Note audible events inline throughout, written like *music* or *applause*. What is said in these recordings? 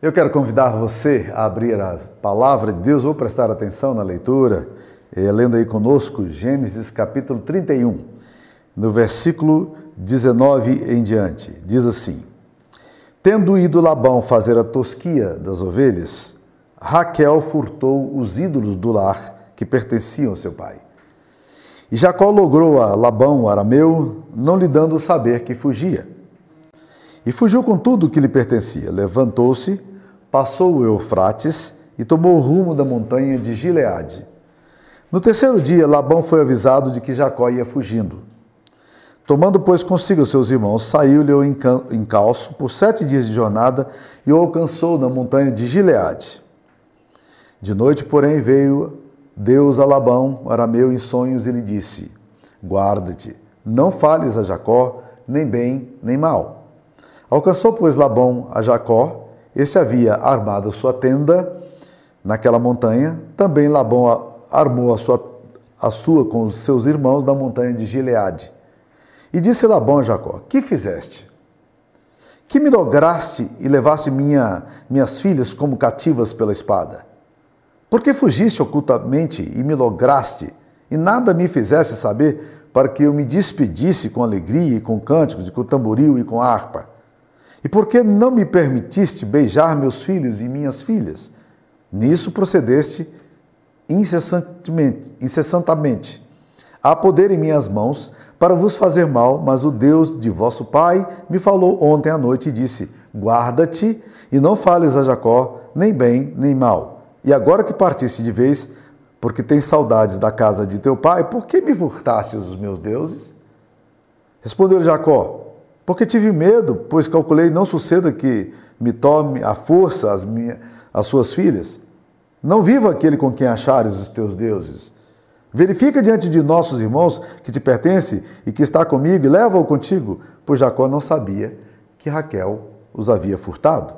Eu quero convidar você a abrir a palavra de Deus ou prestar atenção na leitura, eh, lendo aí conosco Gênesis capítulo 31, no versículo 19 em diante. Diz assim: Tendo ido Labão fazer a tosquia das ovelhas, Raquel furtou os ídolos do lar que pertenciam ao seu pai. E Jacó logrou a Labão, arameu, não lhe dando saber que fugia. E fugiu com tudo o que lhe pertencia. Levantou-se, passou o Eufrates e tomou o rumo da montanha de Gileade. No terceiro dia, Labão foi avisado de que Jacó ia fugindo. Tomando, pois, consigo seus irmãos, saiu-lhe o encalço por sete dias de jornada e o alcançou na montanha de Gileade. De noite, porém, veio Deus a Labão, arameu, em sonhos e lhe disse: Guarda-te, não fales a Jacó, nem bem, nem mal. Alcançou, pois, Labão a Jacó, este havia armado sua tenda naquela montanha, também Labão armou a sua, a sua com os seus irmãos na montanha de Gileade. E disse Labão a Jacó: Que fizeste? Que me lograste e levaste minha, minhas filhas como cativas pela espada? Por que fugiste ocultamente e me lograste, e nada me fizeste saber para que eu me despedisse com alegria e com cânticos, e com tamboril e com harpa? E por que não me permitiste beijar meus filhos e minhas filhas? Nisso procedeste incessantemente, incessantemente. Há poder em minhas mãos para vos fazer mal, mas o Deus de vosso pai me falou ontem à noite e disse: Guarda-te e não fales a Jacó, nem bem nem mal. E agora que partiste de vez, porque tens saudades da casa de teu pai, por que me furtaste os meus deuses? Respondeu Jacó: Porque tive medo, pois calculei não suceda que me tome a força as, minhas, as suas filhas. Não viva aquele com quem achares os teus deuses. Verifica diante de nossos irmãos que te pertence e que está comigo e leva-o contigo, pois Jacó não sabia que Raquel os havia furtado.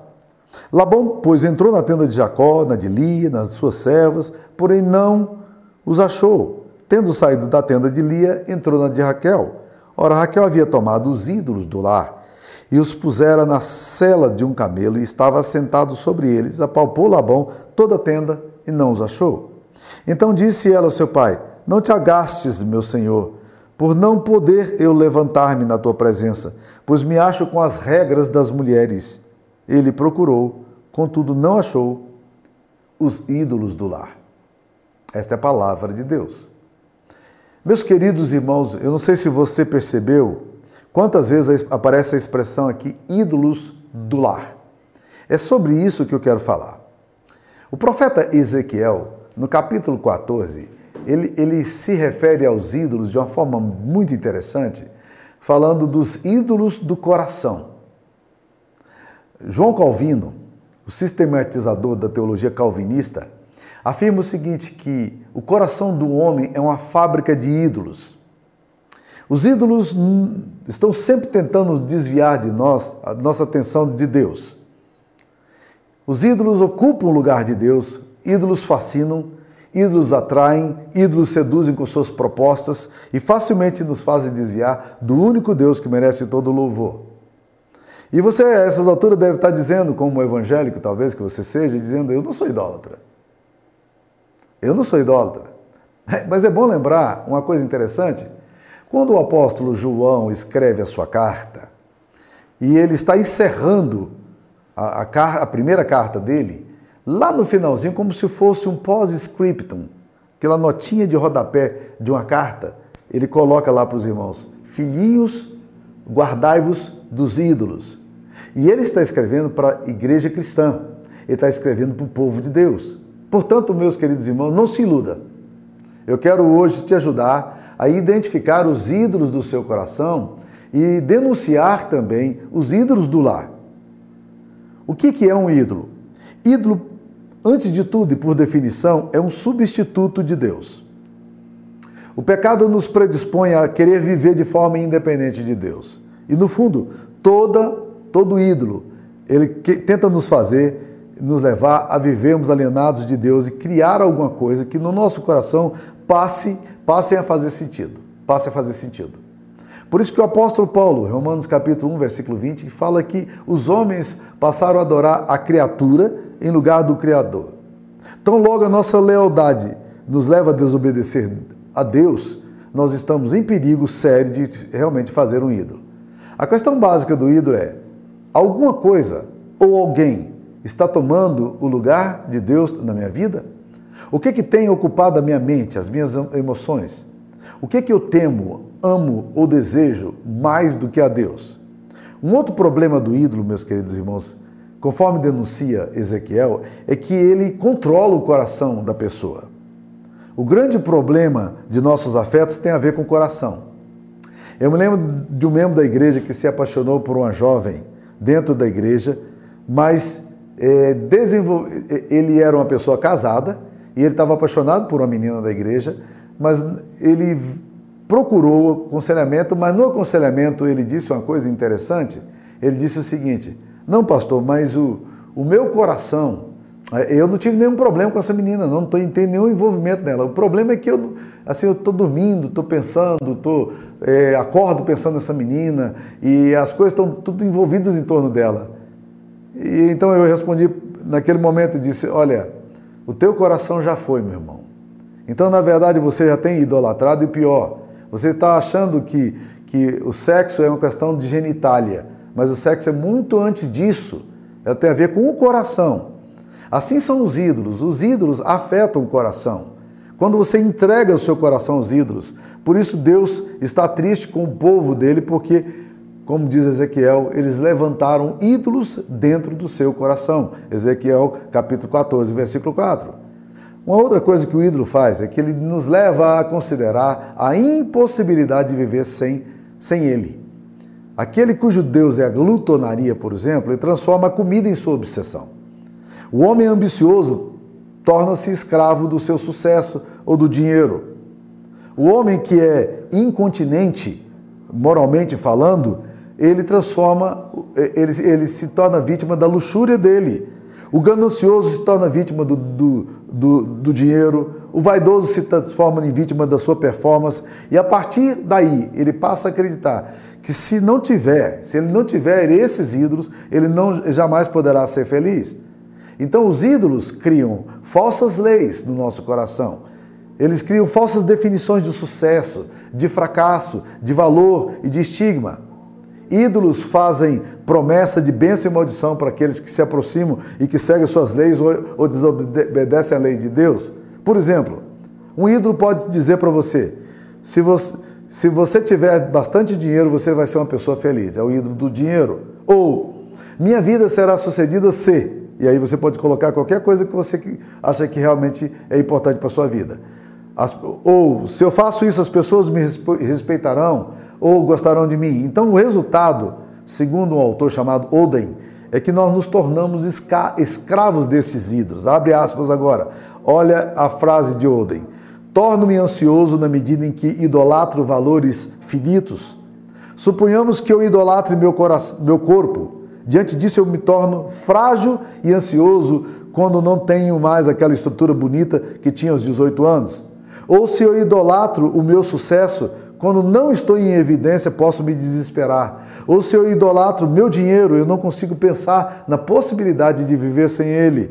Labão, pois, entrou na tenda de Jacó, na de Lia, nas suas servas, porém não os achou. Tendo saído da tenda de Lia, entrou na de Raquel. Ora, Raquel havia tomado os ídolos do lar e os pusera na cela de um camelo e estava sentado sobre eles. Apalpou Labão toda a tenda e não os achou. Então disse ela ao seu pai: Não te agastes, meu senhor, por não poder eu levantar-me na tua presença, pois me acho com as regras das mulheres. Ele procurou, contudo não achou os ídolos do lar. Esta é a palavra de Deus. Meus queridos irmãos, eu não sei se você percebeu quantas vezes aparece a expressão aqui ídolos do lar. É sobre isso que eu quero falar. O profeta Ezequiel, no capítulo 14, ele, ele se refere aos ídolos de uma forma muito interessante, falando dos ídolos do coração. João Calvino, o sistematizador da teologia calvinista, afirma o seguinte: que o coração do homem é uma fábrica de ídolos. Os ídolos estão sempre tentando desviar de nós a nossa atenção de Deus. Os ídolos ocupam o lugar de Deus, ídolos fascinam, ídolos atraem, ídolos seduzem com suas propostas e facilmente nos fazem desviar do único Deus que merece todo louvor. E você, a essas alturas, deve estar dizendo, como evangélico talvez que você seja, dizendo: Eu não sou idólatra. Eu não sou idólatra. *laughs* Mas é bom lembrar uma coisa interessante. Quando o apóstolo João escreve a sua carta, e ele está encerrando a, a, a primeira carta dele, lá no finalzinho, como se fosse um pós-scriptum, aquela notinha de rodapé de uma carta, ele coloca lá para os irmãos: Filhinhos, guardai-vos dos ídolos. E ele está escrevendo para a igreja cristã, ele está escrevendo para o povo de Deus. Portanto, meus queridos irmãos, não se iluda. Eu quero hoje te ajudar a identificar os ídolos do seu coração e denunciar também os ídolos do lar. O que é um ídolo? Ídolo, antes de tudo e por definição, é um substituto de Deus. O pecado nos predispõe a querer viver de forma independente de Deus. E no fundo, toda, todo ídolo, ele tenta nos fazer, nos levar a vivermos alienados de Deus e criar alguma coisa que no nosso coração passe, passe a fazer sentido. Passe a fazer sentido. Por isso que o apóstolo Paulo, Romanos capítulo 1, versículo 20, fala que os homens passaram a adorar a criatura em lugar do Criador. Então, logo a nossa lealdade nos leva a desobedecer a Deus, nós estamos em perigo sério de realmente fazer um ídolo. A questão básica do ídolo é: alguma coisa ou alguém está tomando o lugar de Deus na minha vida? O que que tem ocupado a minha mente, as minhas emoções? O que que eu temo, amo ou desejo mais do que a Deus? Um outro problema do ídolo, meus queridos irmãos, conforme denuncia Ezequiel, é que ele controla o coração da pessoa. O grande problema de nossos afetos tem a ver com o coração. Eu me lembro de um membro da igreja que se apaixonou por uma jovem dentro da igreja, mas é, ele era uma pessoa casada e ele estava apaixonado por uma menina da igreja, mas ele procurou aconselhamento, mas no aconselhamento ele disse uma coisa interessante. Ele disse o seguinte: Não, pastor, mas o, o meu coração, é, eu não tive nenhum problema com essa menina, não, estou tendo nenhum envolvimento nela. O problema é que eu assim, eu estou dormindo, estou pensando, tô, é, acordo pensando nessa menina e as coisas estão tudo envolvidas em torno dela. E então eu respondi naquele momento e disse: Olha, o teu coração já foi, meu irmão. Então, na verdade, você já tem idolatrado e pior, você está achando que, que o sexo é uma questão de genitália, mas o sexo é muito antes disso. Ela tem a ver com o coração. Assim são os ídolos. Os ídolos afetam o coração. Quando você entrega o seu coração aos ídolos, por isso Deus está triste com o povo dele, porque, como diz Ezequiel, eles levantaram ídolos dentro do seu coração. Ezequiel capítulo 14, versículo 4. Uma outra coisa que o ídolo faz é que ele nos leva a considerar a impossibilidade de viver sem, sem ele. Aquele cujo Deus é a glutonaria, por exemplo, ele transforma a comida em sua obsessão. O homem ambicioso torna-se escravo do seu sucesso ou do dinheiro. O homem que é incontinente, moralmente falando, ele transforma, ele, ele se torna vítima da luxúria dele. O ganancioso se torna vítima do, do, do, do, dinheiro, o vaidoso se transforma em vítima da sua performance, e a partir daí ele passa a acreditar que se não tiver, se ele não tiver esses ídolos, ele não jamais poderá ser feliz. Então os ídolos criam falsas leis no nosso coração. Eles criam falsas definições de sucesso, de fracasso, de valor e de estigma. Ídolos fazem promessa de bênção e maldição para aqueles que se aproximam e que seguem suas leis ou, desobedecem a lei de Deus. Por exemplo, um ídolo pode dizer para você: se você, se você tiver bastante dinheiro, você vai ser uma pessoa feliz. É o ídolo do dinheiro. Ou, minha vida será sucedida se. E aí você pode colocar qualquer coisa que você acha que realmente é importante para a sua vida. As, ou, se eu faço isso, as pessoas me respeitarão ou gostarão de mim. Então, o resultado, segundo um autor chamado Oden, é que nós nos tornamos escravos desses ídolos. Abre aspas agora. Olha a frase de Oden. Torno-me ansioso na medida em que idolatro valores finitos. Suponhamos que eu idolatre meu, meu corpo. Diante disso, eu me torno frágil e ansioso quando não tenho mais aquela estrutura bonita que tinha aos 18 anos. Ou se eu idolatro o meu sucesso, quando não estou em evidência, posso me desesperar. Ou se eu idolatro meu dinheiro, eu não consigo pensar na possibilidade de viver sem ele.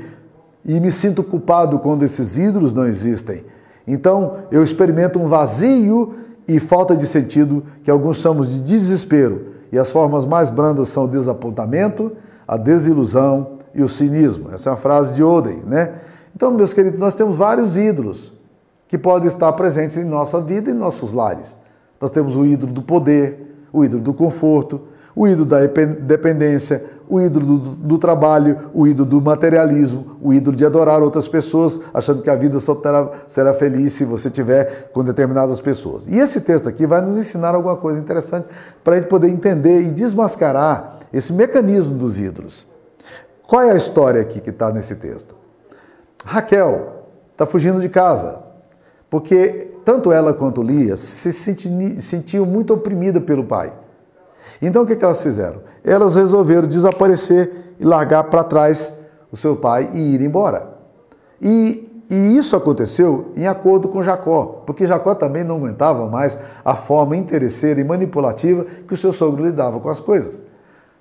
E me sinto culpado quando esses ídolos não existem. Então, eu experimento um vazio e falta de sentido que alguns chamam de desespero. E as formas mais brandas são o desapontamento, a desilusão e o cinismo. Essa é uma frase de Oden, né? Então, meus queridos, nós temos vários ídolos que podem estar presentes em nossa vida e em nossos lares. Nós temos o ídolo do poder, o ídolo do conforto, o ídolo da dependência, o ídolo do, do, trabalho, o ídolo do materialismo, o ídolo de adorar outras pessoas, achando que a vida só terá, será feliz se você tiver com determinadas pessoas. E esse texto aqui vai nos ensinar alguma coisa interessante para a gente poder entender e desmascarar esse mecanismo dos ídolos. Qual é a história aqui que está nesse texto? Raquel está fugindo de casa, porque tanto ela quanto Lia se sentiam muito oprimidas pelo pai. Então o que, elas fizeram? Elas resolveram desaparecer e largar para trás o seu pai e ir embora. E E isso aconteceu em acordo com Jacó, porque Jacó também não aguentava mais a forma interesseira e manipulativa que o seu sogro lidava com as coisas.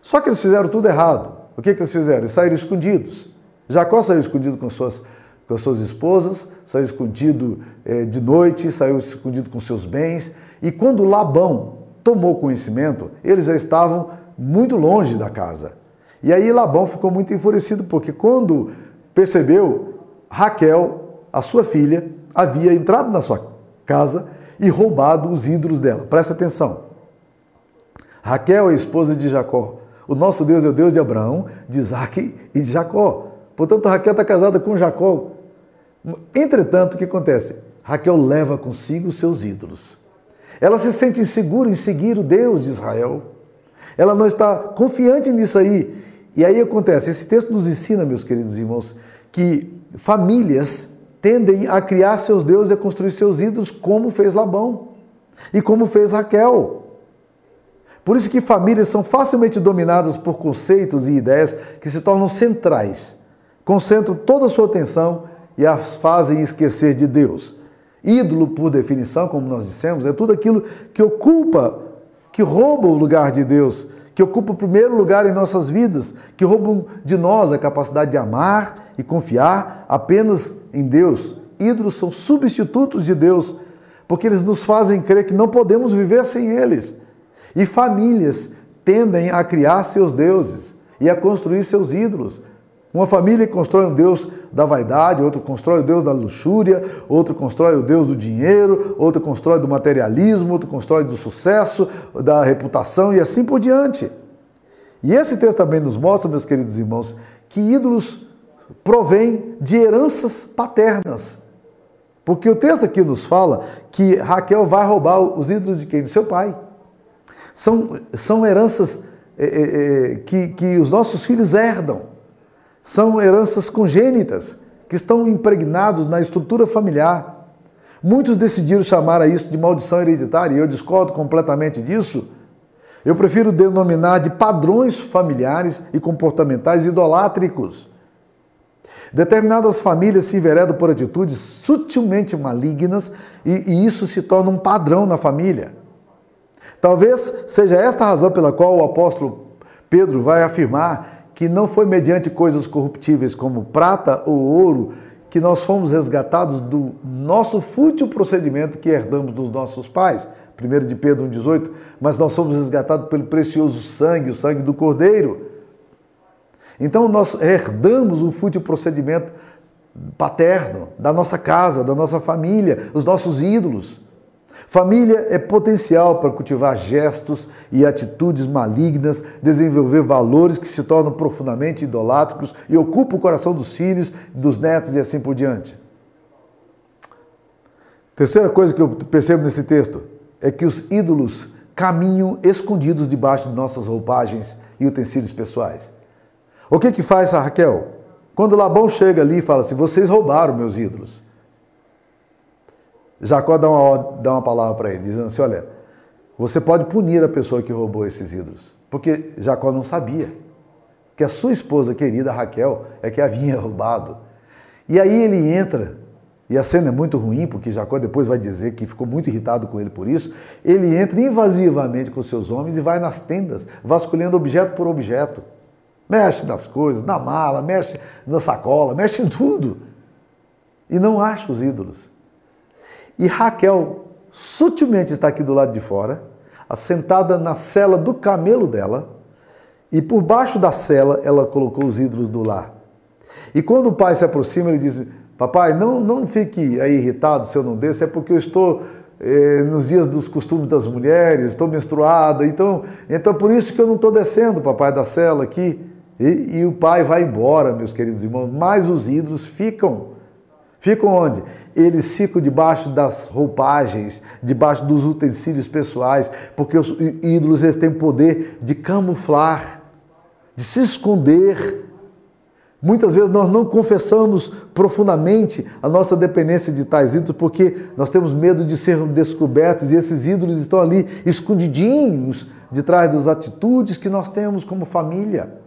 Só que eles fizeram tudo errado. O que, que eles fizeram? Eles saíram escondidos. Jacó saiu escondido com suas, com suas esposas, saiu escondido eh, de noite, saiu escondido com seus bens. E quando Labão tomou conhecimento, eles já estavam muito longe da casa. E aí Labão ficou muito enfurecido, porque quando percebeu, Raquel, a sua filha, havia entrado na sua casa e roubado os ídolos dela. Presta atenção. Raquel é esposa de Jacó. O nosso Deus é o Deus de Abraão, de Isaac e de Jacó. Portanto, Raquel está casada com Jacó. Entretanto, o que acontece? Raquel leva consigo seus ídolos. Ela se sente insegura em seguir o Deus de Israel. Ela não está confiante nisso aí. E aí acontece, esse texto nos ensina, meus queridos irmãos, que famílias tendem a criar seus deuses e a construir seus ídolos, como fez Labão e como fez Raquel. Por isso que famílias são facilmente dominadas por conceitos e ideias que se tornam centrais, concentram toda a sua atenção e as fazem esquecer de Deus. Ídolo, por definição, como nós dissemos, é tudo aquilo que ocupa, que rouba o lugar de Deus, que ocupa o primeiro lugar em nossas vidas, que roubam de nós a capacidade de amar e confiar apenas em Deus. Ídolos são substitutos de Deus, porque eles nos fazem crer que não podemos viver sem eles. E famílias tendem a criar seus deuses e a construir seus ídolos. Uma família constrói um Deus da vaidade, outro constrói o Deus da luxúria, outro constrói o Deus do dinheiro, outro constrói do materialismo, outro constrói do sucesso, da reputação e assim por diante. E esse texto também nos mostra, meus queridos irmãos, que ídolos provêm de heranças paternas. Porque o texto aqui nos fala que Raquel vai roubar os ídolos de quem? Do seu pai. São, são heranças é, é, que, que os nossos filhos herdam. São heranças congênitas que estão impregnados na estrutura familiar. Muitos decidiram chamar a isso de maldição hereditária e eu discordo completamente disso. Eu prefiro denominar de padrões familiares e comportamentais idolátricos. Determinadas famílias se enveredam por atitudes sutilmente malignas e, e, isso se torna um padrão na família. Talvez seja esta a razão pela qual o apóstolo Pedro vai afirmar que não foi mediante coisas corruptíveis como prata ou ouro que nós fomos resgatados do nosso fútil procedimento que herdamos dos nossos pais. 1 de Pedro 1,18, mas nós somos resgatados pelo precioso sangue, o sangue do Cordeiro. Então nós herdamos o fútil procedimento paterno da nossa casa, da nossa família, os nossos ídolos. Família é potencial para cultivar gestos e atitudes malignas, desenvolver valores que se tornam profundamente idolátricos e ocupam o coração dos filhos, dos netos e assim por diante. Terceira coisa que eu percebo nesse texto é que os ídolos caminham escondidos debaixo de nossas roupagens e utensílios pessoais. O que que faz a Raquel? Quando Labão chega ali e fala assim: "Vocês roubaram meus ídolos". Jacó dá uma, dá uma palavra para ele, dizendo assim: Olha, você pode punir a pessoa que roubou esses ídolos. Porque Jacó não sabia que a sua esposa querida Raquel é que havia *laughs* roubado. E aí ele entra, e a cena é muito ruim, porque Jacó depois vai dizer que ficou muito irritado com ele por isso. Ele entra invasivamente com seus homens e vai nas tendas, vasculhando objeto por objeto. Mexe nas coisas, na mala, mexe na sacola, mexe em tudo. E não acha os ídolos. E Raquel sutilmente está aqui do lado de fora, assentada na cela do camelo dela, e por baixo da cela ela colocou os ídolos do lar. E quando o pai se aproxima, ele diz: Papai, não, não fique aí irritado se eu não desço, é porque eu estou eh, nos dias dos costumes das mulheres, estou menstruada, então, então por isso que eu não estou descendo, papai, da cela aqui. E, e o pai vai embora, meus queridos irmãos, mas os ídolos ficam. Ficam onde? Eles ficam debaixo das roupagens, debaixo dos utensílios pessoais, porque os ídolos eles têm poder de camuflar, de se esconder. Muitas vezes nós não confessamos profundamente a nossa dependência de tais ídolos porque nós temos medo de ser descobertos e esses ídolos estão ali escondidinhos de trás das atitudes que nós temos como família.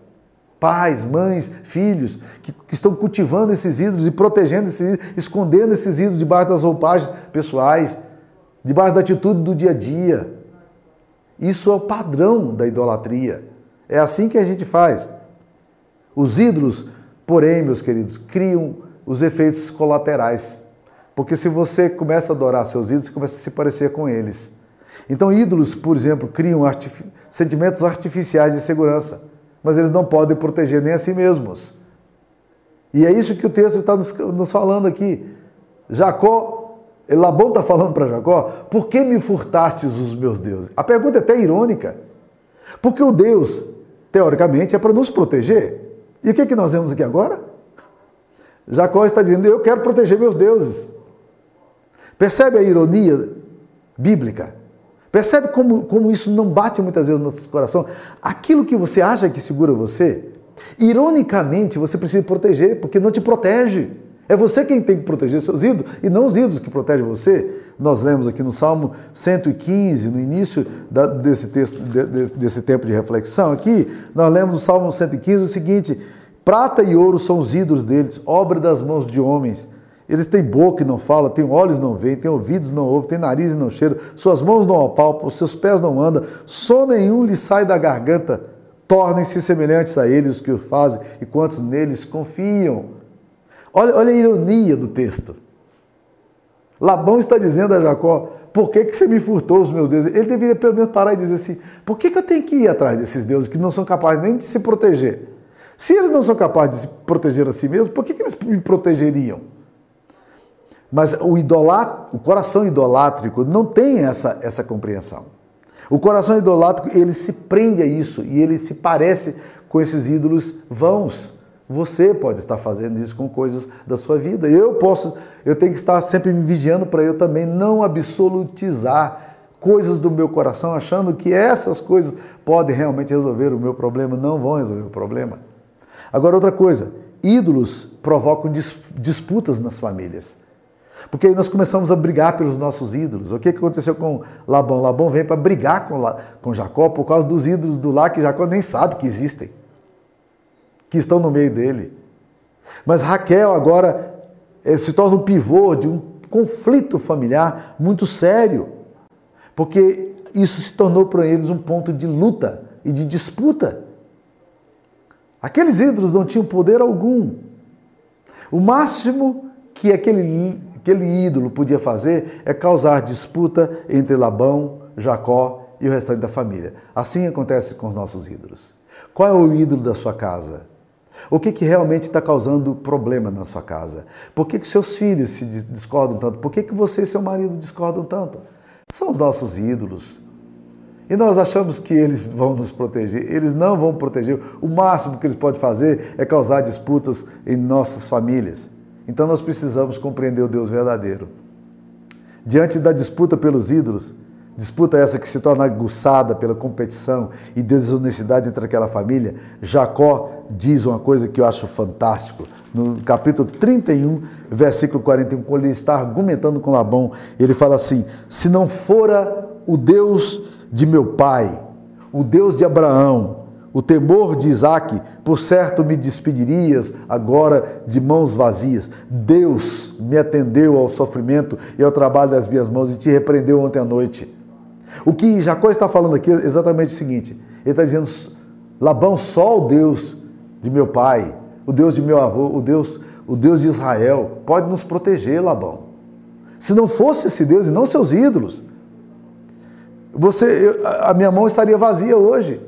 Pais, mães, filhos, que, que, estão cultivando esses ídolos e protegendo esses ídolos, escondendo esses ídolos debaixo das roupagens pessoais, debaixo da atitude do dia a dia. Isso é o padrão da idolatria. É assim que a gente faz. Os ídolos, porém, meus queridos, criam os efeitos colaterais. Porque se você começa a adorar seus ídolos, você começa a se parecer com eles. Então, ídolos, por exemplo, criam sentimentos artificiais de segurança, mas eles não podem proteger nem a si mesmos. E é isso que o texto está nos, nos falando aqui. Jacó, Labão está falando para Jacó: por que me furtastes os meus deuses? A pergunta é até irônica. Porque o Deus, teoricamente, é para nos proteger. E o que, é que nós vemos aqui agora? Jacó está dizendo: eu quero proteger meus deuses. Percebe a ironia bíblica? Percebe como, como isso não bate muitas vezes no nosso coração? Aquilo que você acha que segura você, ironicamente você precisa proteger, porque não te protege. É você quem tem que proteger seus ídolos e não os ídolos que protegem você. Nós lemos aqui no Salmo 115, no início da, desse texto, de, desse tempo de reflexão aqui, nós lemos no Salmo 115 o seguinte: prata e ouro são os ídolos deles, obra das mãos de homens. Eles têm boca e não falam, têm olhos e não veem, têm ouvidos e não ouvem, têm nariz e não cheiram, suas mãos não apalpam, seus pés não andam, som nenhum lhes sai da garganta. Tornem-se semelhantes a eles os que o fazem e quantos neles confiam. Olha, olha a ironia do texto. Labão está dizendo a Jacó: por que, que você me furtou os meus deuses? Ele deveria pelo menos parar e dizer assim: por que, que eu tenho que ir atrás desses deuses que não são capazes nem de se proteger? Se eles não são capazes de se proteger a si mesmos, por que, que eles me protegeriam? Mas o, idolat, o coração idolátrico não tem essa, essa compreensão. O coração idolátrico, ele se prende a isso e ele se parece com esses ídolos vãos. Você pode estar fazendo isso com coisas da sua vida. Eu posso, eu tenho que estar sempre me vigiando para eu também não absolutizar coisas do meu coração, achando que essas coisas podem realmente resolver o meu problema. Não vão resolver o problema. Agora, outra coisa: ídolos provocam disputas nas famílias. Porque aí nós começamos a brigar pelos nossos ídolos. O que aconteceu com Labão? Labão vem para brigar com, com Jacó por causa dos ídolos do lar que Jacó nem sabe que existem, que estão no meio dele. Mas Raquel agora eh, se torna o pivô de um conflito familiar muito sério, porque isso se tornou para eles um ponto de luta e de disputa. Aqueles ídolos não tinham poder algum. O máximo que aquele aquele ídolo podia fazer é causar disputa entre Labão, Jacó e o restante da família. Assim acontece com os nossos ídolos. Qual é o ídolo da sua casa? O que, que realmente está causando problema na sua casa? Por que, que seus filhos se discordam tanto? Por que, que você e seu marido discordam tanto? São os nossos ídolos. E nós achamos que eles vão nos proteger. Eles não vão proteger. O máximo que eles podem fazer é causar disputas em nossas famílias. Então nós precisamos compreender o Deus verdadeiro. Diante da disputa pelos ídolos, disputa essa que se torna aguçada pela competição e desonestidade entre aquela família, Jacó diz uma coisa que eu acho fantástico. No capítulo 31, versículo 41, quando ele está argumentando com Labão, ele fala assim: Se não fora o Deus de meu pai, o Deus de Abraão, o temor de Isaac, por certo me despedirias agora de mãos vazias. Deus me atendeu ao sofrimento e ao trabalho das minhas mãos e te repreendeu ontem à noite. O que Jacó está falando aqui é exatamente o seguinte: ele está dizendo, Labão, só o Deus de meu pai, o Deus de meu avô, o Deus, o Deus de Israel, pode nos proteger, Labão. Se não fosse esse Deus e não seus ídolos, você, a minha mão estaria vazia hoje.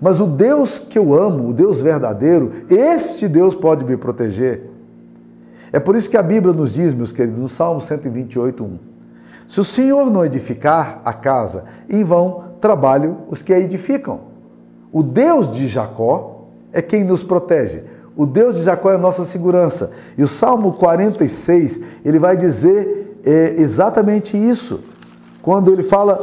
Mas o Deus que eu amo, o Deus verdadeiro, este Deus pode me proteger. É por isso que a Bíblia nos diz, meus queridos, no Salmo 128, 1. Se o Senhor não edificar a casa, em vão trabalham os que a edificam. O Deus de Jacó é quem nos protege. O Deus de Jacó é a nossa segurança. E o Salmo 46, ele vai dizer é, exatamente isso. Quando ele fala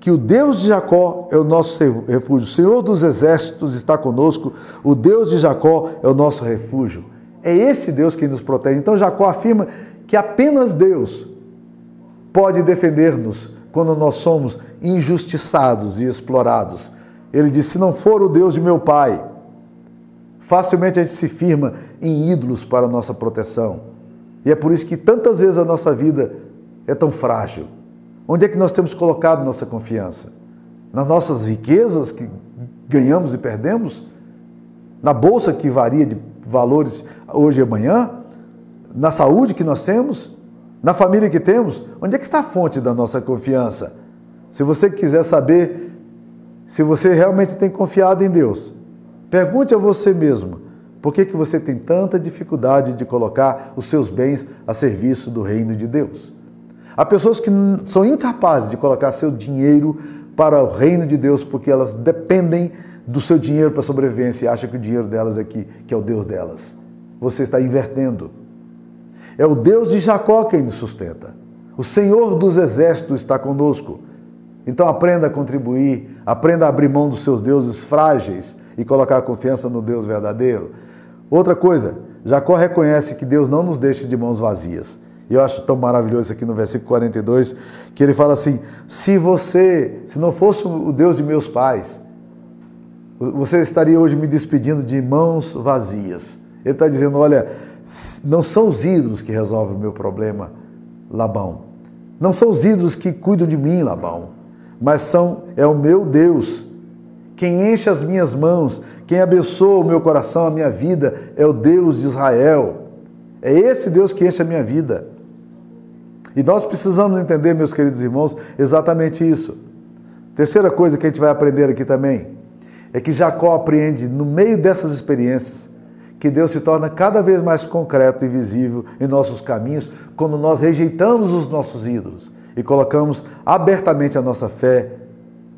que o Deus de Jacó é o nosso refúgio. O Senhor dos exércitos está conosco, o Deus de Jacó é o nosso refúgio. É esse Deus que nos protege. Então Jacó afirma que apenas Deus pode defender-nos quando nós somos injustiçados e explorados. Ele diz: se não for o Deus de meu pai, Facilmente a gente se firma em ídolos para nossa proteção. E é por isso que tantas vezes a nossa vida é tão frágil. Onde é que nós temos colocado nossa confiança? Nas nossas riquezas que ganhamos e perdemos? Na bolsa que varia de valores hoje e amanhã? Na saúde que nós temos? Na família que temos? Onde é que está a fonte da nossa confiança? Se você quiser saber se você realmente tem confiado em Deus, pergunte a você mesmo: por que, que você tem tanta dificuldade de colocar os seus bens a serviço do reino de Deus? Há pessoas que são incapazes de colocar seu dinheiro para o reino de Deus porque elas dependem do seu dinheiro para sobrevivência e acham que o dinheiro delas é que, que é o Deus delas. Você está invertendo. É o Deus de Jacó quem nos sustenta. O Senhor dos exércitos está conosco. Então aprenda a contribuir, aprenda a abrir mão dos seus deuses frágeis e colocar a confiança no Deus verdadeiro. Outra coisa, Jacó reconhece que Deus não nos deixa de mãos vazias. E eu acho tão maravilhoso aqui no versículo 42, que ele fala assim: se você, se não fosse o Deus de meus pais, você estaria hoje me despedindo de mãos vazias. Ele está dizendo: olha, não são os ídolos que resolvem o meu problema, Labão. Não são os ídolos que cuidam de mim, Labão, mas são é o meu Deus. Quem enche as minhas mãos, quem abençoa o meu coração, a minha vida, é o Deus de Israel. É esse Deus que enche a minha vida. E nós precisamos entender, meus queridos irmãos, exatamente isso. Terceira coisa que a gente vai aprender aqui também é que Jacó apreende, no meio dessas experiências, que Deus se torna cada vez mais concreto e visível em nossos caminhos quando nós rejeitamos os nossos ídolos e colocamos abertamente a nossa fé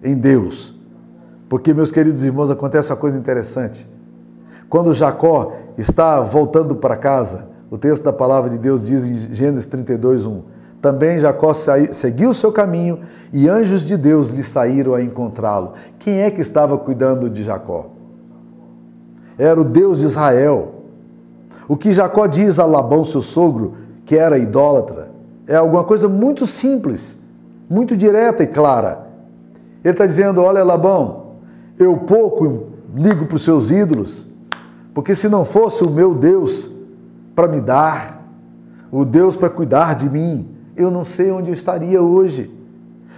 em Deus. Porque, meus queridos irmãos, acontece uma coisa interessante. Quando Jacó está voltando para casa, o texto da palavra de Deus diz em Gênesis 32, 1: também Jacó seguiu seu caminho e anjos de Deus lhe saíram a encontrá-lo. Quem é que estava cuidando de Jacó? Era o Deus de Israel. O que Jacó diz a Labão, seu sogro, que era idólatra, é alguma coisa muito simples, muito direta e clara. Ele está dizendo: Olha, Labão, eu pouco ligo para os seus ídolos, porque se não fosse o meu Deus para me dar, o Deus para cuidar de mim, eu não sei onde eu estaria hoje.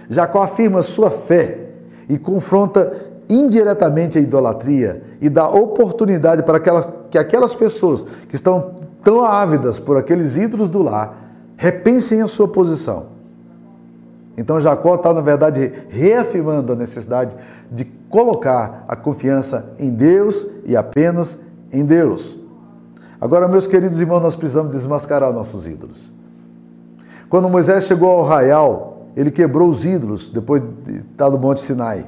Jacó afirma sua fé e confronta indiretamente a idolatria e dá oportunidade para aquelas, que aquelas pessoas que estão tão ávidas por aqueles ídolos do lar repensem a sua posição. Então Jacó está, na verdade, reafirmando a necessidade de colocar a confiança em Deus e apenas em Deus. Agora, meus queridos irmãos, nós precisamos desmascarar nossos ídolos. Quando Moisés chegou ao arraial, ele quebrou os ídolos depois de estar no Monte Sinai.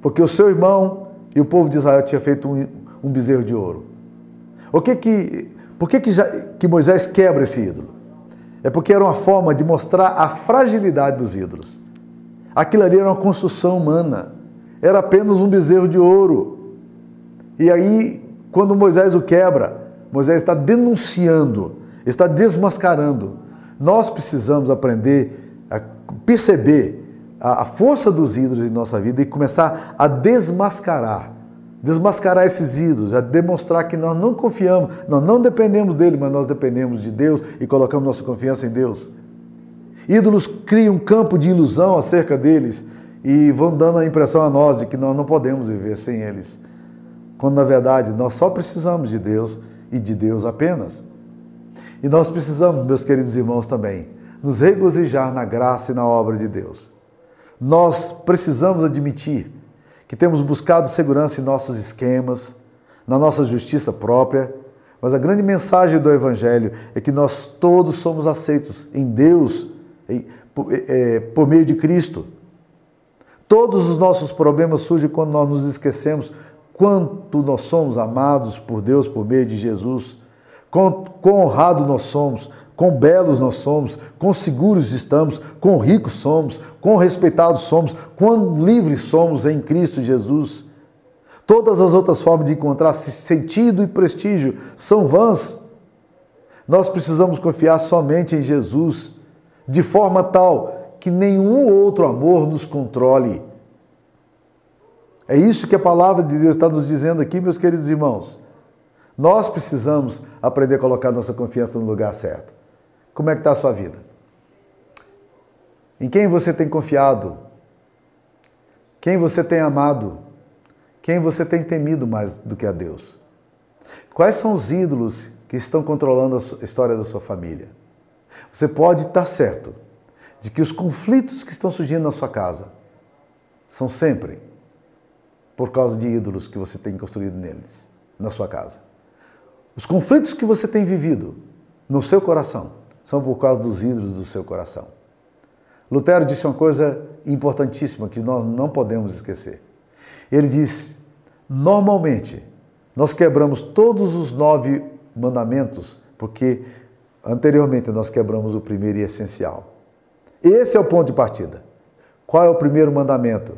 Porque o seu irmão e o povo de Israel tinham feito um, um bezerro de ouro. O que que, por que, que, já, que Moisés quebra esse ídolo? É porque era uma forma de mostrar a fragilidade dos ídolos. Aquilo ali era uma construção humana. Era apenas um bezerro de ouro. E aí, quando Moisés o quebra, Moisés está denunciando, está desmascarando nós precisamos aprender a perceber a, força dos ídolos em nossa vida e começar a desmascarar. Desmascarar esses ídolos, a demonstrar que nós não confiamos, nós não dependemos dele, mas nós dependemos de Deus e colocamos nossa confiança em Deus. Ídolos criam um campo de ilusão acerca deles e vão dando a impressão a nós de que nós não podemos viver sem eles. Quando na verdade nós só precisamos de Deus e de Deus apenas. E nós precisamos, meus queridos irmãos, também nos regozijar na graça e na obra de Deus. Nós precisamos admitir que temos buscado segurança em nossos esquemas, na nossa justiça própria, mas a grande mensagem do Evangelho é que nós todos somos aceitos em Deus em, por, é, por meio de Cristo. Todos os nossos problemas surgem quando nós nos esquecemos quanto nós somos amados por Deus por meio de Jesus. Quão, honrados nós somos, quão belos nós somos, quão seguros estamos, quão ricos somos, quão respeitados somos, quão livres somos em Cristo Jesus. Todas as outras formas de encontrar sentido e prestígio são vãs. Nós precisamos confiar somente em Jesus, de forma tal que nenhum outro amor nos controle. É isso que a palavra de Deus está nos dizendo aqui, meus queridos irmãos. Nós precisamos aprender a colocar nossa confiança no lugar certo. Como é que está a sua vida? Em quem você tem confiado? Quem você tem amado? Quem você tem temido mais do que a Deus? Quais são os ídolos que estão controlando a história da sua família? Você pode estar certo de que os conflitos que estão surgindo na sua casa são sempre por causa de ídolos que você tem construído neles, na sua casa. Os conflitos que você tem vivido no seu coração são por causa dos ídolos do seu coração. Lutero disse uma coisa importantíssima que nós não podemos esquecer. Ele disse: normalmente nós quebramos todos os nove mandamentos porque anteriormente nós quebramos o primeiro e essencial. Esse é o ponto de partida. Qual é o primeiro mandamento?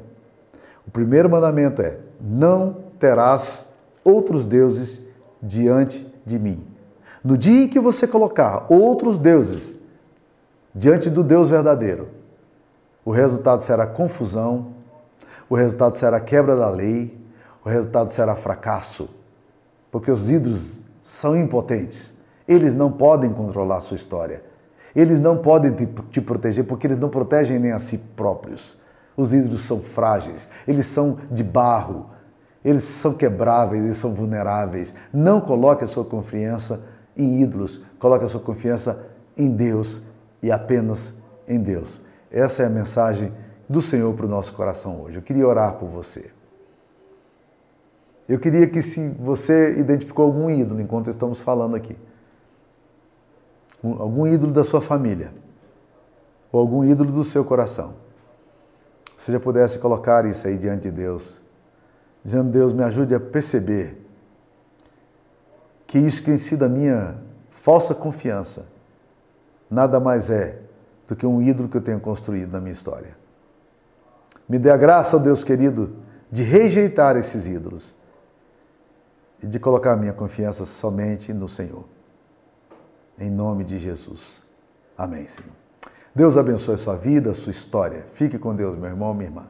O primeiro mandamento é: não terás outros deuses diante de mim. No dia em que você colocar outros deuses diante do Deus verdadeiro, o resultado será confusão, o resultado será quebra da lei, o resultado será fracasso, porque os ídolos são impotentes. Eles não podem controlar a sua história. Eles não podem te, te proteger porque eles não protegem nem a si próprios. Os ídolos são frágeis, eles são de barro, eles são quebráveis, eles são vulneráveis. Não coloque a sua confiança em ídolos, coloque a sua confiança em Deus e apenas em Deus. Essa é a mensagem do Senhor para o nosso coração hoje. Eu queria orar por você. Eu queria que, se você identificou algum ídolo enquanto estamos falando aqui, algum ídolo da sua família, ou algum ídolo do seu coração, você já pudesse colocar isso aí diante de Deus, dizendo: Deus, me ajude a perceber que isso que tem sido a minha falsa confiança nada mais é do que um ídolo que eu tenho construído na minha história. Me dê a graça, ó Deus querido, de rejeitar esses ídolos e de colocar a minha confiança somente no Senhor. Em nome de Jesus. Amém, Senhor. Deus abençoe a sua vida, a sua história. Fique com Deus, meu irmão, minha irmã.